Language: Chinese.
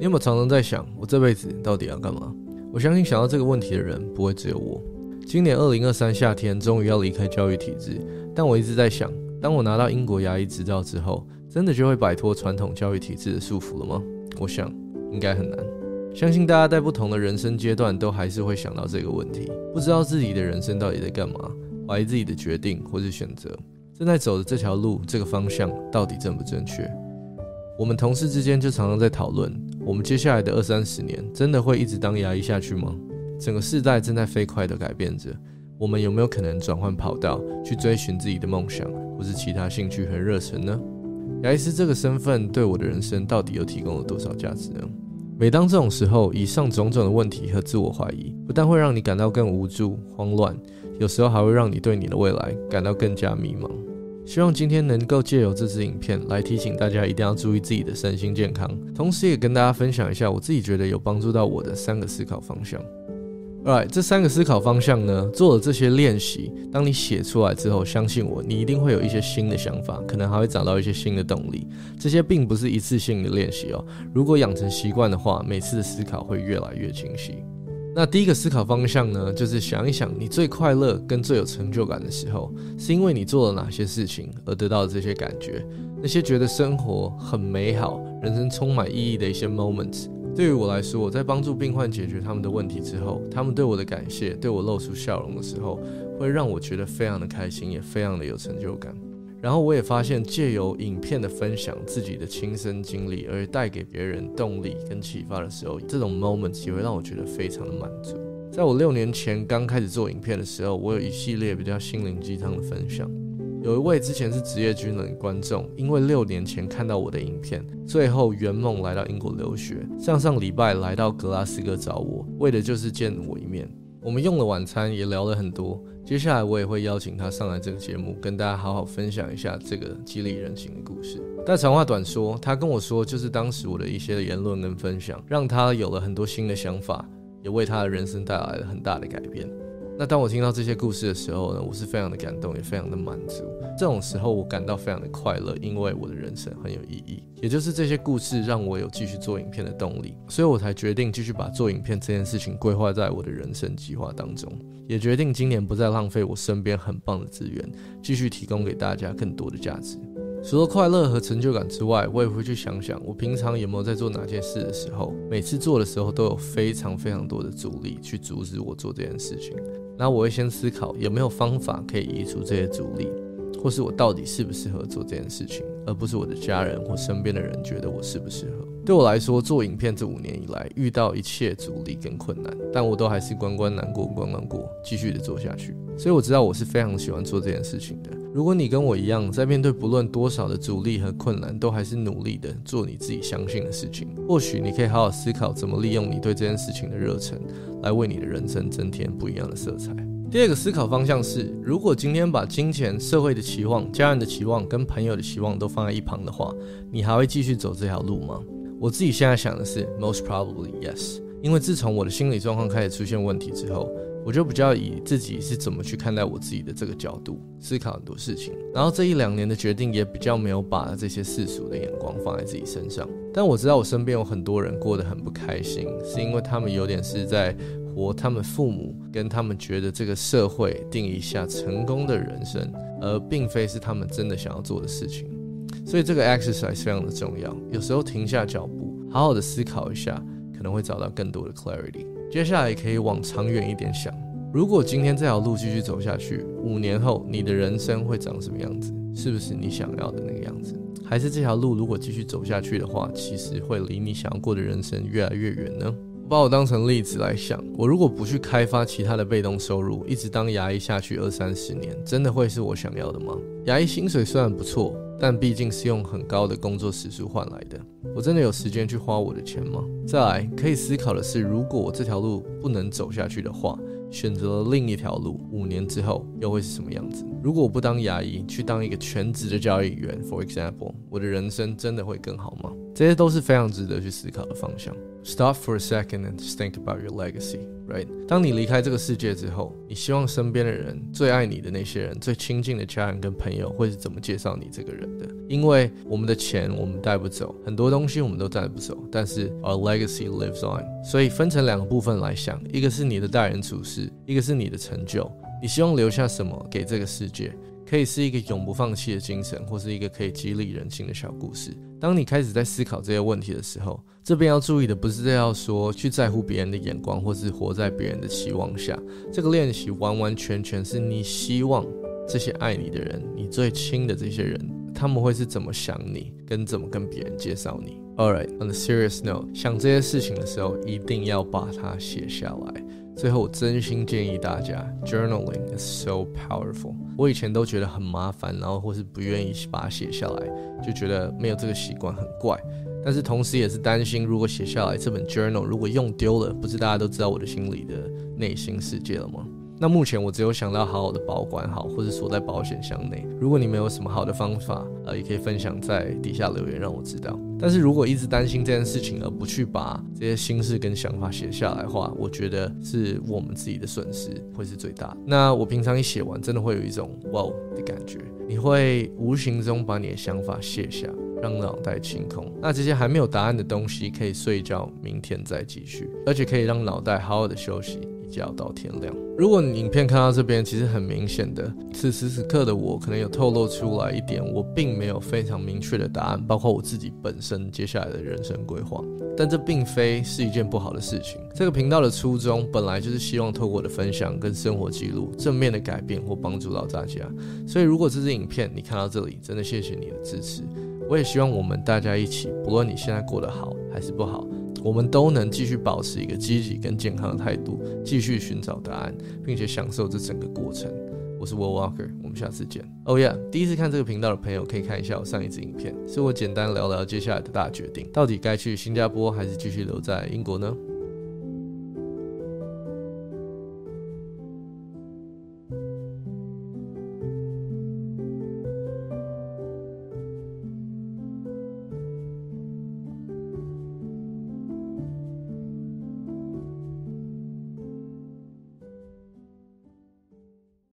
你有没有常常在想，我这辈子到底要干嘛？我相信想到这个问题的人不会只有我。今年二零二三夏天，终于要离开教育体制，但我一直在想，当我拿到英国牙医执照之后，真的就会摆脱传统教育体制的束缚了吗？我想应该很难。相信大家在不同的人生阶段都还是会想到这个问题，不知道自己的人生到底在干嘛，怀疑自己的决定或是选择，正在走的这条路这个方向到底正不正确？我们同事之间就常常在讨论，我们接下来的二三十年真的会一直当牙医下去吗？整个世代正在飞快地改变着，我们有没有可能转换跑道，去追寻自己的梦想或是其他兴趣和热忱呢？牙医师这个身份对我的人生到底又提供了多少价值呢？每当这种时候，以上种种的问题和自我怀疑，不但会让你感到更无助、慌乱，有时候还会让你对你的未来感到更加迷茫。希望今天能够借由这支影片来提醒大家，一定要注意自己的身心健康，同时也跟大家分享一下我自己觉得有帮助到我的三个思考方向。Alright，这三个思考方向呢，做了这些练习，当你写出来之后，相信我，你一定会有一些新的想法，可能还会找到一些新的动力。这些并不是一次性的练习哦，如果养成习惯的话，每次的思考会越来越清晰。那第一个思考方向呢，就是想一想，你最快乐跟最有成就感的时候，是因为你做了哪些事情而得到这些感觉，那些觉得生活很美好、人生充满意义的一些 moments。对于我来说，我在帮助病患解决他们的问题之后，他们对我的感谢，对我露出笑容的时候，会让我觉得非常的开心，也非常的有成就感。然后我也发现，借由影片的分享自己的亲身经历，而带给别人动力跟启发的时候，这种 moment 也会让我觉得非常的满足。在我六年前刚开始做影片的时候，我有一系列比较心灵鸡汤的分享。有一位之前是职业军人观众，因为六年前看到我的影片，最后圆梦来到英国留学。上上礼拜来到格拉斯哥找我，为的就是见我一面。我们用了晚餐，也聊了很多。接下来我也会邀请他上来这个节目，跟大家好好分享一下这个激励人心的故事。但长话短说，他跟我说，就是当时我的一些言论跟分享，让他有了很多新的想法，也为他的人生带来了很大的改变。那当我听到这些故事的时候呢，我是非常的感动，也非常的满足。这种时候我感到非常的快乐，因为我的人生很有意义。也就是这些故事让我有继续做影片的动力，所以我才决定继续把做影片这件事情规划在我的人生计划当中，也决定今年不再浪费我身边很棒的资源，继续提供给大家更多的价值。除了快乐和成就感之外，我也会去想想，我平常有没有在做哪件事的时候，每次做的时候都有非常非常多的阻力去阻止我做这件事情。那我会先思考有没有方法可以移除这些阻力，或是我到底适不适合做这件事情，而不是我的家人或身边的人觉得我适不适合。对我来说，做影片这五年以来，遇到一切阻力跟困难，但我都还是关关难过关关过，继续的做下去。所以我知道我是非常喜欢做这件事情的。如果你跟我一样，在面对不论多少的阻力和困难，都还是努力的做你自己相信的事情，或许你可以好好思考怎么利用你对这件事情的热忱，来为你的人生增添不一样的色彩。第二个思考方向是：如果今天把金钱、社会的期望、家人的期望跟朋友的期望都放在一旁的话，你还会继续走这条路吗？我自己现在想的是，most probably yes，因为自从我的心理状况开始出现问题之后。我就比较以自己是怎么去看待我自己的这个角度思考很多事情，然后这一两年的决定也比较没有把这些世俗的眼光放在自己身上。但我知道我身边有很多人过得很不开心，是因为他们有点是在活他们父母跟他们觉得这个社会定义下成功的人生，而并非是他们真的想要做的事情。所以这个 exercise 非常的重要，有时候停下脚步，好好的思考一下，可能会找到更多的 clarity。接下来可以往长远一点想，如果今天这条路继续走下去，五年后你的人生会长什么样子？是不是你想要的那个样子？还是这条路如果继续走下去的话，其实会离你想要过的人生越来越远呢？把我当成例子来想，我如果不去开发其他的被动收入，一直当牙医下去二三十年，真的会是我想要的吗？牙医薪水虽然不错，但毕竟是用很高的工作时数换来的，我真的有时间去花我的钱吗？再来，可以思考的是，如果我这条路不能走下去的话，选择了另一条路，五年之后又会是什么样子？如果我不当牙医，去当一个全职的交易员，for example，我的人生真的会更好吗？这些都是非常值得去思考的方向。Stop for a second and think about your legacy, right？当你离开这个世界之后，你希望身边的人、最爱你的那些人、最亲近的家人跟朋友会是怎么介绍你这个人的？因为我们的钱我们带不走，很多东西我们都带不走，但是 our legacy lives on。所以分成两个部分来想，一个是你的待人处事，一个是你的成就。你希望留下什么给这个世界？可以是一个永不放弃的精神，或是一个可以激励人心的小故事。当你开始在思考这些问题的时候，这边要注意的不是要说去在乎别人的眼光，或是活在别人的期望下。这个练习完完全全是你希望这些爱你的人，你最亲的这些人，他们会是怎么想你，跟怎么跟别人介绍你。All right, on a serious note，想这些事情的时候，一定要把它写下来。最后，我真心建议大家，journaling is so powerful。我以前都觉得很麻烦，然后或是不愿意把它写下来，就觉得没有这个习惯很怪。但是同时也是担心，如果写下来这本 journal 如果用丢了，不是大家都知道我的心里的内心世界了吗？那目前我只有想到好好的保管好，或者锁在保险箱内。如果你们有什么好的方法，呃，也可以分享在底下留言让我知道。但是如果一直担心这件事情而不去把这些心事跟想法写下来的话，我觉得是我们自己的损失会是最大。那我平常一写完，真的会有一种哇的感觉，你会无形中把你的想法卸下，让脑袋清空。那这些还没有答案的东西，可以睡觉，明天再继续，而且可以让脑袋好好的休息。觉到天亮。如果你影片看到这边，其实很明显的，此时此刻的我可能有透露出来一点，我并没有非常明确的答案，包括我自己本身接下来的人生规划。但这并非是一件不好的事情。这个频道的初衷本来就是希望透过我的分享跟生活记录，正面的改变或帮助到大家。所以如果这支影片你看到这里，真的谢谢你的支持。我也希望我们大家一起，不论你现在过得好还是不好。我们都能继续保持一个积极跟健康的态度，继续寻找答案，并且享受这整个过程。我是 Will Walker，我们下次见。Oh yeah，第一次看这个频道的朋友可以看一下我上一支影片，是我简单聊聊接下来的大决定，到底该去新加坡还是继续留在英国呢？